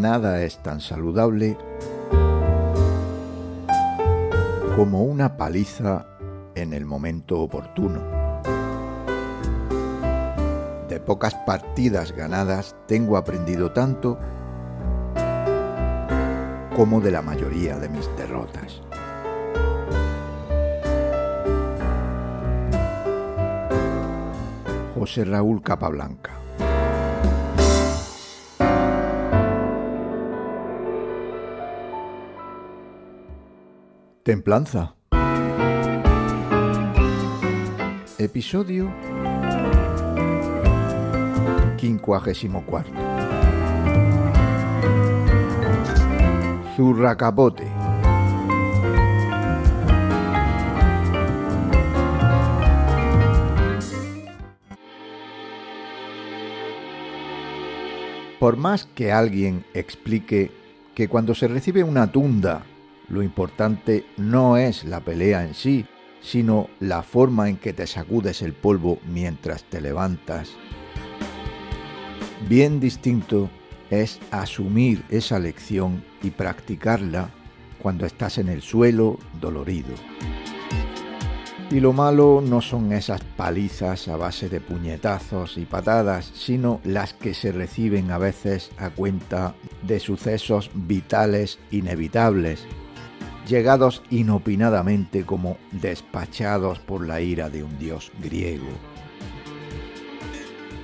nada es tan saludable como una paliza en el momento oportuno. De pocas partidas ganadas tengo aprendido tanto como de la mayoría de mis derrotas. José Raúl Capablanca Templanza. Episodio 54. Zurracapote. Por más que alguien explique que cuando se recibe una tunda lo importante no es la pelea en sí, sino la forma en que te sacudes el polvo mientras te levantas. Bien distinto es asumir esa lección y practicarla cuando estás en el suelo dolorido. Y lo malo no son esas palizas a base de puñetazos y patadas, sino las que se reciben a veces a cuenta de sucesos vitales inevitables llegados inopinadamente como despachados por la ira de un dios griego.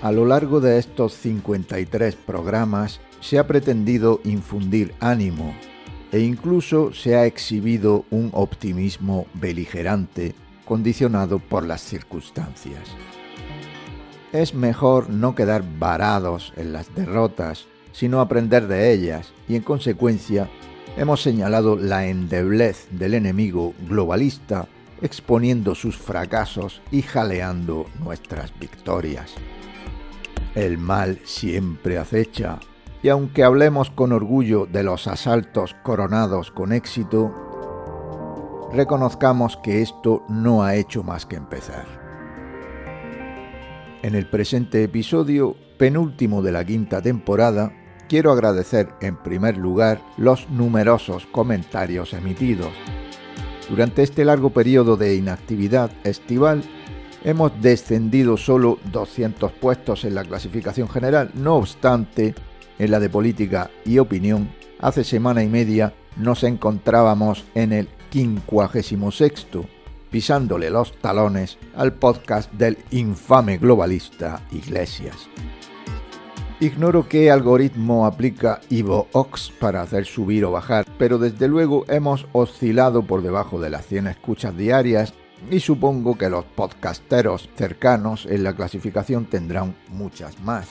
A lo largo de estos 53 programas se ha pretendido infundir ánimo e incluso se ha exhibido un optimismo beligerante condicionado por las circunstancias. Es mejor no quedar varados en las derrotas, sino aprender de ellas y en consecuencia hemos señalado la endeblez del enemigo globalista, exponiendo sus fracasos y jaleando nuestras victorias. El mal siempre acecha, y aunque hablemos con orgullo de los asaltos coronados con éxito, reconozcamos que esto no ha hecho más que empezar. En el presente episodio, penúltimo de la quinta temporada, quiero agradecer en primer lugar los numerosos comentarios emitidos. Durante este largo periodo de inactividad estival, hemos descendido solo 200 puestos en la clasificación general. No obstante, en la de política y opinión, hace semana y media nos encontrábamos en el 56 pisándole los talones al podcast del infame globalista Iglesias. Ignoro qué algoritmo aplica Ox para hacer subir o bajar, pero desde luego hemos oscilado por debajo de las 100 escuchas diarias y supongo que los podcasteros cercanos en la clasificación tendrán muchas más.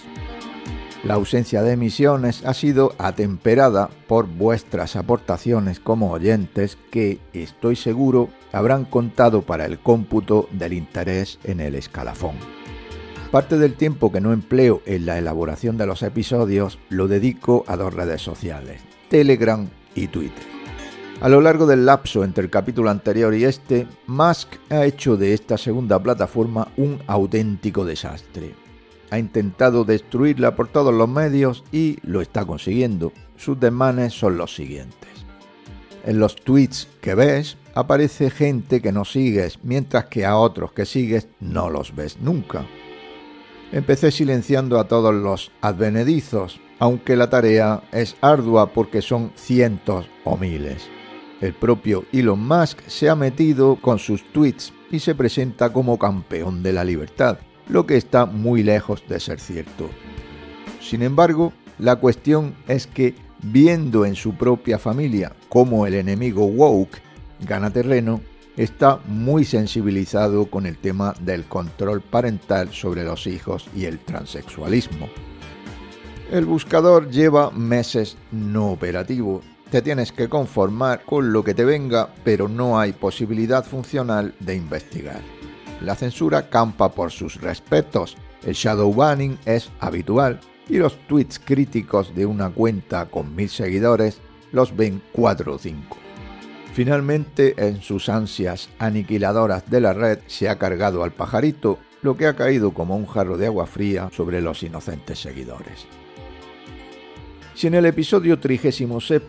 La ausencia de emisiones ha sido atemperada por vuestras aportaciones como oyentes que, estoy seguro, habrán contado para el cómputo del interés en el escalafón. Parte del tiempo que no empleo en la elaboración de los episodios lo dedico a dos redes sociales, Telegram y Twitter. A lo largo del lapso entre el capítulo anterior y este, Musk ha hecho de esta segunda plataforma un auténtico desastre. Ha intentado destruirla por todos los medios y lo está consiguiendo. Sus desmanes son los siguientes. En los tweets que ves aparece gente que no sigues, mientras que a otros que sigues no los ves nunca. Empecé silenciando a todos los advenedizos, aunque la tarea es ardua porque son cientos o miles. El propio Elon Musk se ha metido con sus tweets y se presenta como campeón de la libertad, lo que está muy lejos de ser cierto. Sin embargo, la cuestión es que, viendo en su propia familia cómo el enemigo woke gana terreno, está muy sensibilizado con el tema del control parental sobre los hijos y el transexualismo. El buscador lleva meses no operativo. Te tienes que conformar con lo que te venga, pero no hay posibilidad funcional de investigar. La censura campa por sus respetos, el shadow banning es habitual y los tweets críticos de una cuenta con mil seguidores los ven 4 o 5. Finalmente, en sus ansias aniquiladoras de la red, se ha cargado al pajarito, lo que ha caído como un jarro de agua fría sobre los inocentes seguidores. Si en el episodio 37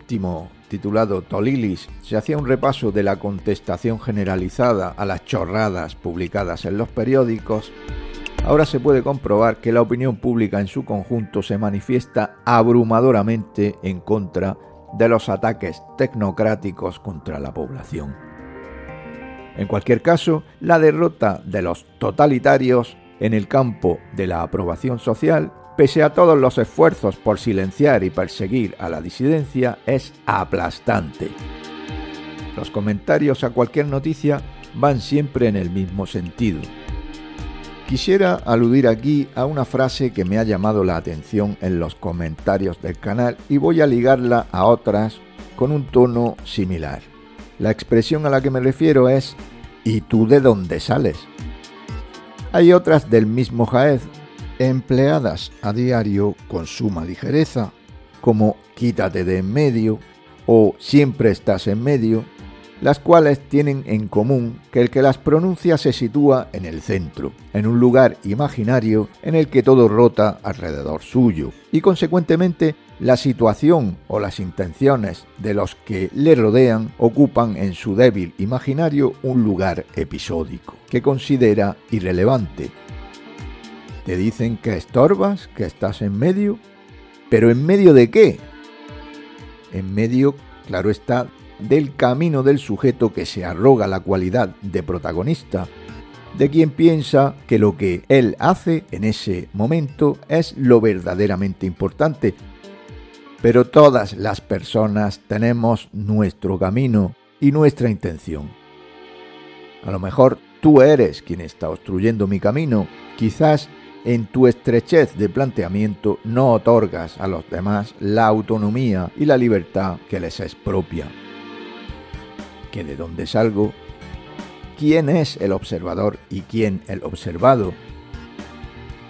titulado Tolilis se hacía un repaso de la contestación generalizada a las chorradas publicadas en los periódicos, ahora se puede comprobar que la opinión pública en su conjunto se manifiesta abrumadoramente en contra de los ataques tecnocráticos contra la población. En cualquier caso, la derrota de los totalitarios en el campo de la aprobación social pese a todos los esfuerzos por silenciar y perseguir a la disidencia, es aplastante. Los comentarios a cualquier noticia van siempre en el mismo sentido. Quisiera aludir aquí a una frase que me ha llamado la atención en los comentarios del canal y voy a ligarla a otras con un tono similar. La expresión a la que me refiero es ¿y tú de dónde sales? Hay otras del mismo Jaez empleadas a diario con suma ligereza, como quítate de en medio o siempre estás en medio, las cuales tienen en común que el que las pronuncia se sitúa en el centro, en un lugar imaginario en el que todo rota alrededor suyo, y consecuentemente la situación o las intenciones de los que le rodean ocupan en su débil imaginario un lugar episódico, que considera irrelevante, te dicen que estorbas, que estás en medio, pero ¿en medio de qué? En medio, claro está, del camino del sujeto que se arroga la cualidad de protagonista, de quien piensa que lo que él hace en ese momento es lo verdaderamente importante. Pero todas las personas tenemos nuestro camino y nuestra intención. A lo mejor tú eres quien está obstruyendo mi camino, quizás en tu estrechez de planteamiento no otorgas a los demás la autonomía y la libertad que les es propia. ¿Que de dónde salgo? ¿Quién es el observador y quién el observado?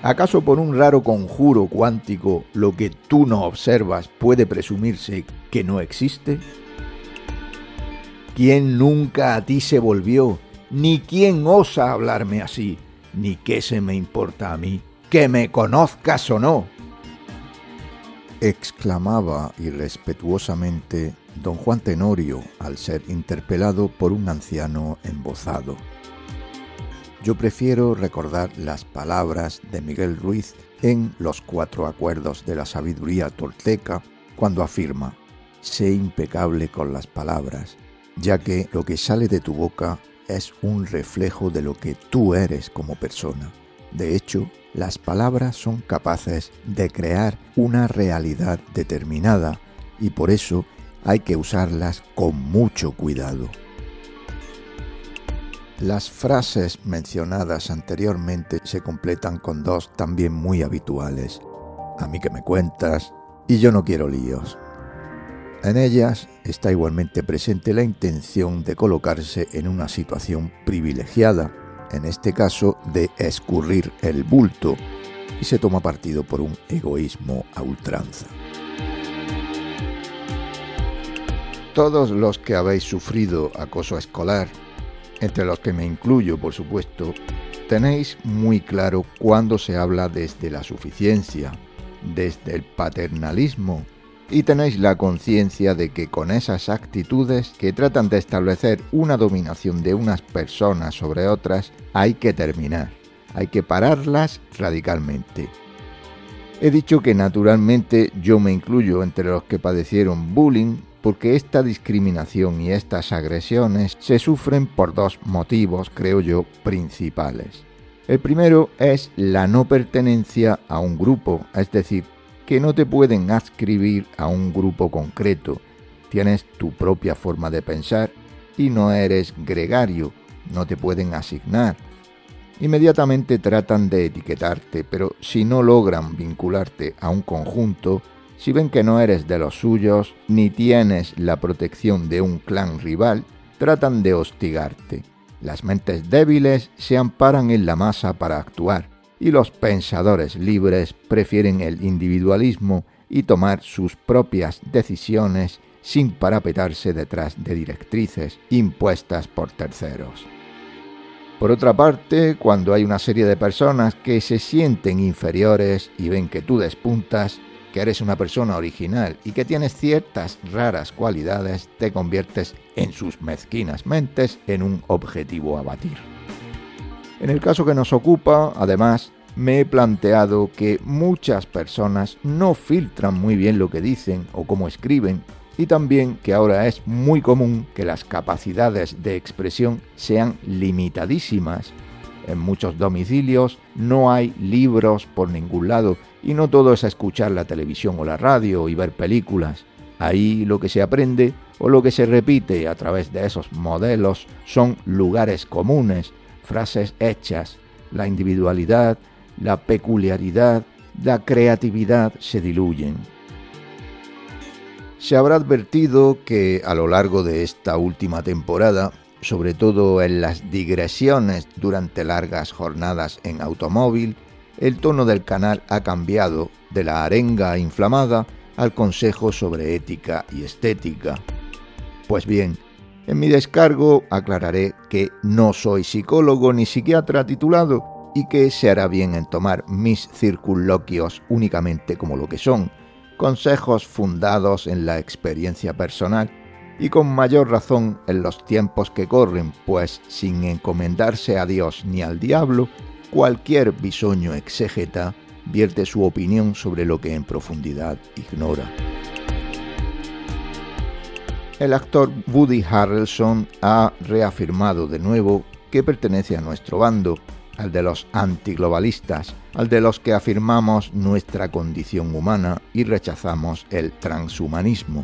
¿Acaso por un raro conjuro cuántico lo que tú no observas puede presumirse que no existe? ¿Quién nunca a ti se volvió? Ni quién osa hablarme así ni qué se me importa a mí, que me conozcas o no. exclamaba irrespetuosamente don Juan Tenorio al ser interpelado por un anciano embozado. Yo prefiero recordar las palabras de Miguel Ruiz en Los Cuatro Acuerdos de la Sabiduría Tolteca, cuando afirma, sé impecable con las palabras, ya que lo que sale de tu boca es un reflejo de lo que tú eres como persona. De hecho, las palabras son capaces de crear una realidad determinada y por eso hay que usarlas con mucho cuidado. Las frases mencionadas anteriormente se completan con dos también muy habituales. A mí que me cuentas y yo no quiero líos. En ellas está igualmente presente la intención de colocarse en una situación privilegiada, en este caso de escurrir el bulto, y se toma partido por un egoísmo a ultranza. Todos los que habéis sufrido acoso escolar, entre los que me incluyo por supuesto, tenéis muy claro cuándo se habla desde la suficiencia, desde el paternalismo, y tenéis la conciencia de que con esas actitudes que tratan de establecer una dominación de unas personas sobre otras, hay que terminar, hay que pararlas radicalmente. He dicho que naturalmente yo me incluyo entre los que padecieron bullying porque esta discriminación y estas agresiones se sufren por dos motivos, creo yo, principales. El primero es la no pertenencia a un grupo, es decir, que no te pueden adscribir a un grupo concreto. Tienes tu propia forma de pensar y no eres gregario, no te pueden asignar. Inmediatamente tratan de etiquetarte, pero si no logran vincularte a un conjunto, si ven que no eres de los suyos ni tienes la protección de un clan rival, tratan de hostigarte. Las mentes débiles se amparan en la masa para actuar y los pensadores libres prefieren el individualismo y tomar sus propias decisiones sin parapetarse detrás de directrices impuestas por terceros. Por otra parte, cuando hay una serie de personas que se sienten inferiores y ven que tú despuntas, que eres una persona original y que tienes ciertas raras cualidades, te conviertes en sus mezquinas mentes en un objetivo a batir. En el caso que nos ocupa, además, me he planteado que muchas personas no filtran muy bien lo que dicen o cómo escriben y también que ahora es muy común que las capacidades de expresión sean limitadísimas. En muchos domicilios no hay libros por ningún lado y no todo es escuchar la televisión o la radio y ver películas. Ahí lo que se aprende o lo que se repite a través de esos modelos son lugares comunes, frases hechas, la individualidad, la peculiaridad, la creatividad se diluyen. Se habrá advertido que a lo largo de esta última temporada, sobre todo en las digresiones durante largas jornadas en automóvil, el tono del canal ha cambiado de la arenga inflamada al consejo sobre ética y estética. Pues bien, en mi descargo aclararé que no soy psicólogo ni psiquiatra titulado y que se hará bien en tomar mis circunloquios únicamente como lo que son, consejos fundados en la experiencia personal y con mayor razón en los tiempos que corren, pues sin encomendarse a Dios ni al diablo, cualquier bisoño exégeta vierte su opinión sobre lo que en profundidad ignora. El actor Woody Harrelson ha reafirmado de nuevo que pertenece a nuestro bando al de los antiglobalistas, al de los que afirmamos nuestra condición humana y rechazamos el transhumanismo.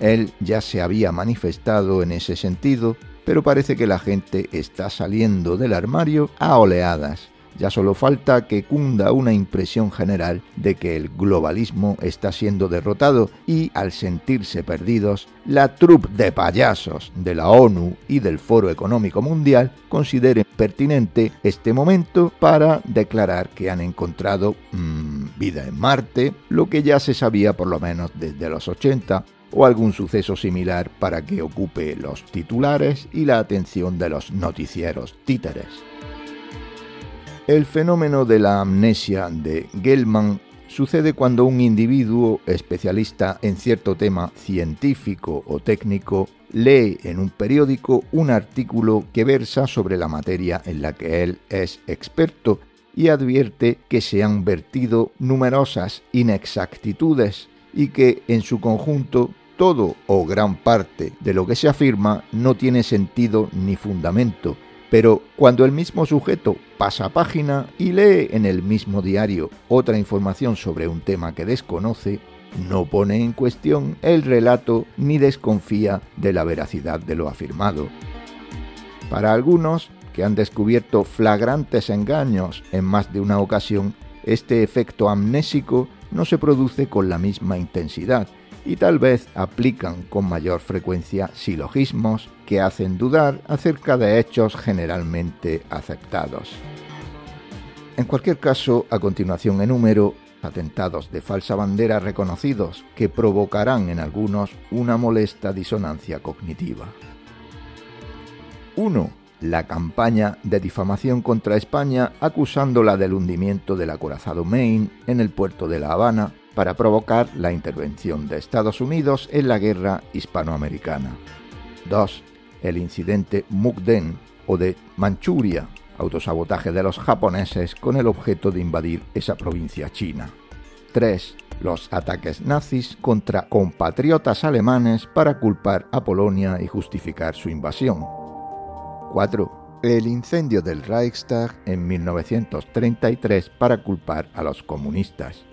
Él ya se había manifestado en ese sentido, pero parece que la gente está saliendo del armario a oleadas. Ya solo falta que cunda una impresión general de que el globalismo está siendo derrotado y, al sentirse perdidos, la troupe de payasos de la ONU y del Foro Económico Mundial consideren pertinente este momento para declarar que han encontrado mm, vida en Marte, lo que ya se sabía por lo menos desde los 80, o algún suceso similar para que ocupe los titulares y la atención de los noticieros títeres. El fenómeno de la amnesia de Gelman sucede cuando un individuo especialista en cierto tema científico o técnico lee en un periódico un artículo que versa sobre la materia en la que él es experto y advierte que se han vertido numerosas inexactitudes y que en su conjunto todo o gran parte de lo que se afirma no tiene sentido ni fundamento pero cuando el mismo sujeto pasa página y lee en el mismo diario otra información sobre un tema que desconoce, no pone en cuestión el relato ni desconfía de la veracidad de lo afirmado. Para algunos, que han descubierto flagrantes engaños en más de una ocasión, este efecto amnésico no se produce con la misma intensidad y tal vez aplican con mayor frecuencia silogismos que hacen dudar acerca de hechos generalmente aceptados. En cualquier caso, a continuación enumero atentados de falsa bandera reconocidos que provocarán en algunos una molesta disonancia cognitiva. 1. La campaña de difamación contra España acusándola del hundimiento del acorazado Maine en el puerto de La Habana para provocar la intervención de Estados Unidos en la guerra hispanoamericana. 2. El incidente Mukden o de Manchuria, autosabotaje de los japoneses con el objeto de invadir esa provincia china. 3. Los ataques nazis contra compatriotas alemanes para culpar a Polonia y justificar su invasión. 4. El incendio del Reichstag en 1933 para culpar a los comunistas.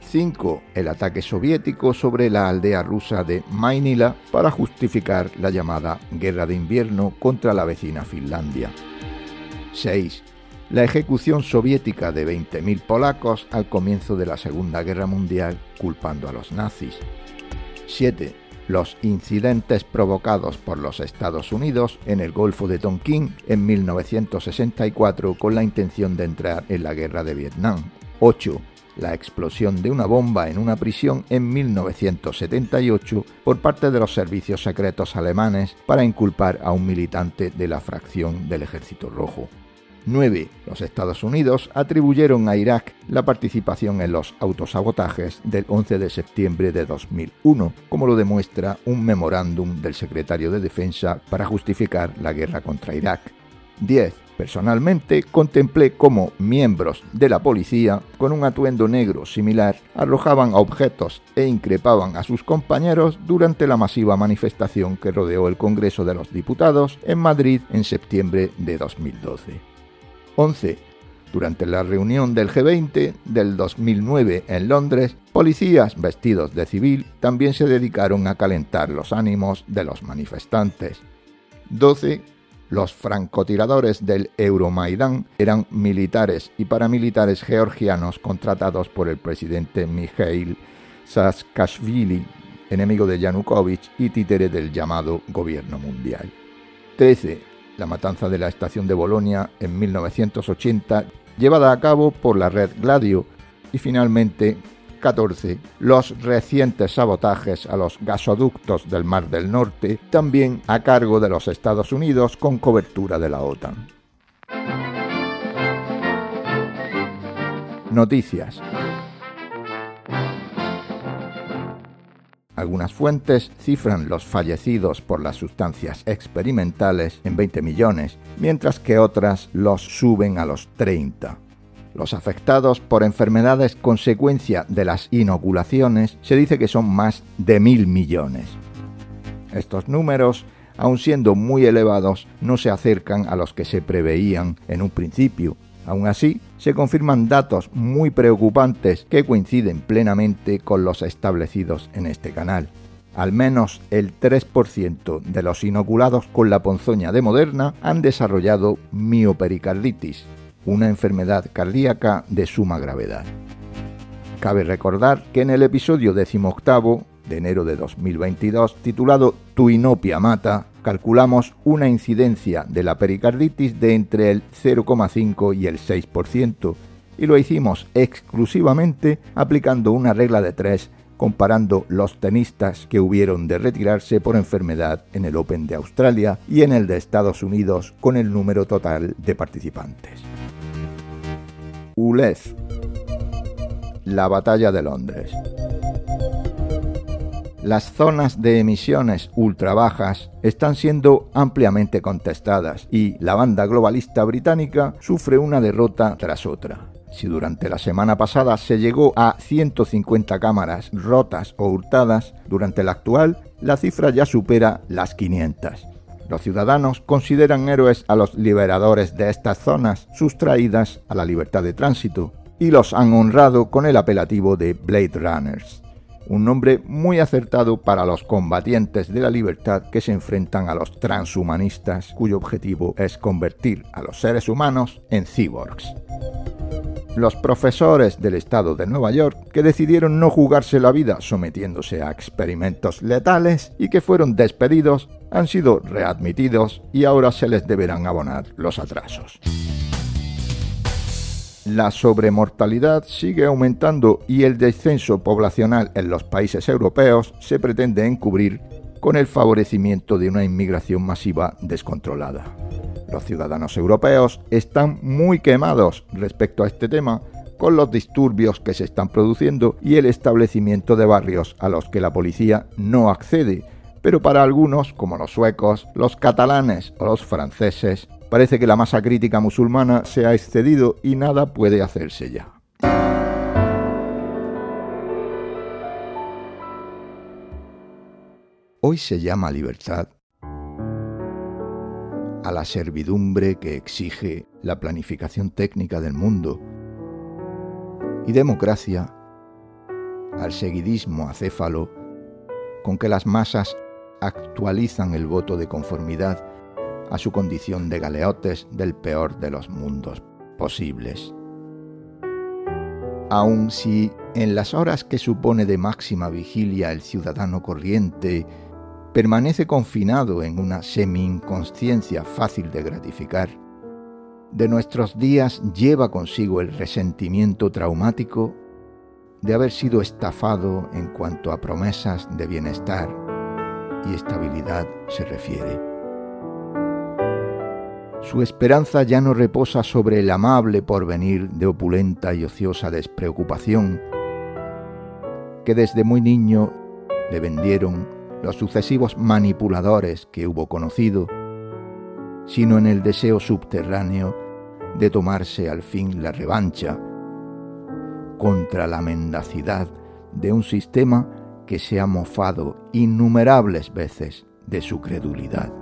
5. El ataque soviético sobre la aldea rusa de Mainila para justificar la llamada Guerra de Invierno contra la vecina Finlandia. 6. La ejecución soviética de 20.000 polacos al comienzo de la Segunda Guerra Mundial culpando a los nazis. 7. Los incidentes provocados por los Estados Unidos en el Golfo de Tonkin en 1964 con la intención de entrar en la Guerra de Vietnam. 8 la explosión de una bomba en una prisión en 1978 por parte de los servicios secretos alemanes para inculpar a un militante de la fracción del Ejército Rojo. 9. Los Estados Unidos atribuyeron a Irak la participación en los autosabotajes del 11 de septiembre de 2001, como lo demuestra un memorándum del secretario de Defensa para justificar la guerra contra Irak. 10. Personalmente contemplé cómo miembros de la policía, con un atuendo negro similar, arrojaban objetos e increpaban a sus compañeros durante la masiva manifestación que rodeó el Congreso de los Diputados en Madrid en septiembre de 2012. 11. Durante la reunión del G20 del 2009 en Londres, policías vestidos de civil también se dedicaron a calentar los ánimos de los manifestantes. 12 los francotiradores del Euromaidán eran militares y paramilitares georgianos contratados por el presidente Mikhail Saakashvili, enemigo de Yanukovych y títere del llamado gobierno mundial. 13. La matanza de la estación de Bolonia en 1980, llevada a cabo por la red Gladio, y finalmente 14, los recientes sabotajes a los gasoductos del Mar del Norte, también a cargo de los Estados Unidos con cobertura de la OTAN. Noticias. Algunas fuentes cifran los fallecidos por las sustancias experimentales en 20 millones, mientras que otras los suben a los 30. Los afectados por enfermedades consecuencia de las inoculaciones se dice que son más de mil millones. Estos números, aun siendo muy elevados, no se acercan a los que se preveían en un principio. Aún así, se confirman datos muy preocupantes que coinciden plenamente con los establecidos en este canal. Al menos el 3% de los inoculados con la ponzoña de Moderna han desarrollado miopericarditis, una enfermedad cardíaca de suma gravedad. Cabe recordar que en el episodio 18 de enero de 2022, titulado Tu inopia mata, calculamos una incidencia de la pericarditis de entre el 0,5 y el 6%, y lo hicimos exclusivamente aplicando una regla de tres comparando los tenistas que hubieron de retirarse por enfermedad en el Open de Australia y en el de Estados Unidos con el número total de participantes. ULEZ. La batalla de Londres. Las zonas de emisiones ultra bajas están siendo ampliamente contestadas y la banda globalista británica sufre una derrota tras otra. Si durante la semana pasada se llegó a 150 cámaras rotas o hurtadas, durante la actual la cifra ya supera las 500. Los ciudadanos consideran héroes a los liberadores de estas zonas sustraídas a la libertad de tránsito y los han honrado con el apelativo de Blade Runners, un nombre muy acertado para los combatientes de la libertad que se enfrentan a los transhumanistas cuyo objetivo es convertir a los seres humanos en cyborgs los profesores del estado de Nueva York que decidieron no jugarse la vida sometiéndose a experimentos letales y que fueron despedidos han sido readmitidos y ahora se les deberán abonar los atrasos. La sobremortalidad sigue aumentando y el descenso poblacional en los países europeos se pretende encubrir con el favorecimiento de una inmigración masiva descontrolada. Los ciudadanos europeos están muy quemados respecto a este tema con los disturbios que se están produciendo y el establecimiento de barrios a los que la policía no accede, pero para algunos, como los suecos, los catalanes o los franceses, parece que la masa crítica musulmana se ha excedido y nada puede hacerse ya. Hoy se llama libertad a la servidumbre que exige la planificación técnica del mundo y democracia al seguidismo acéfalo con que las masas actualizan el voto de conformidad a su condición de galeotes del peor de los mundos posibles. Aun si en las horas que supone de máxima vigilia el ciudadano corriente permanece confinado en una semi-inconsciencia fácil de gratificar, de nuestros días lleva consigo el resentimiento traumático de haber sido estafado en cuanto a promesas de bienestar y estabilidad se refiere. Su esperanza ya no reposa sobre el amable porvenir de opulenta y ociosa despreocupación que desde muy niño le vendieron los sucesivos manipuladores que hubo conocido, sino en el deseo subterráneo de tomarse al fin la revancha contra la mendacidad de un sistema que se ha mofado innumerables veces de su credulidad.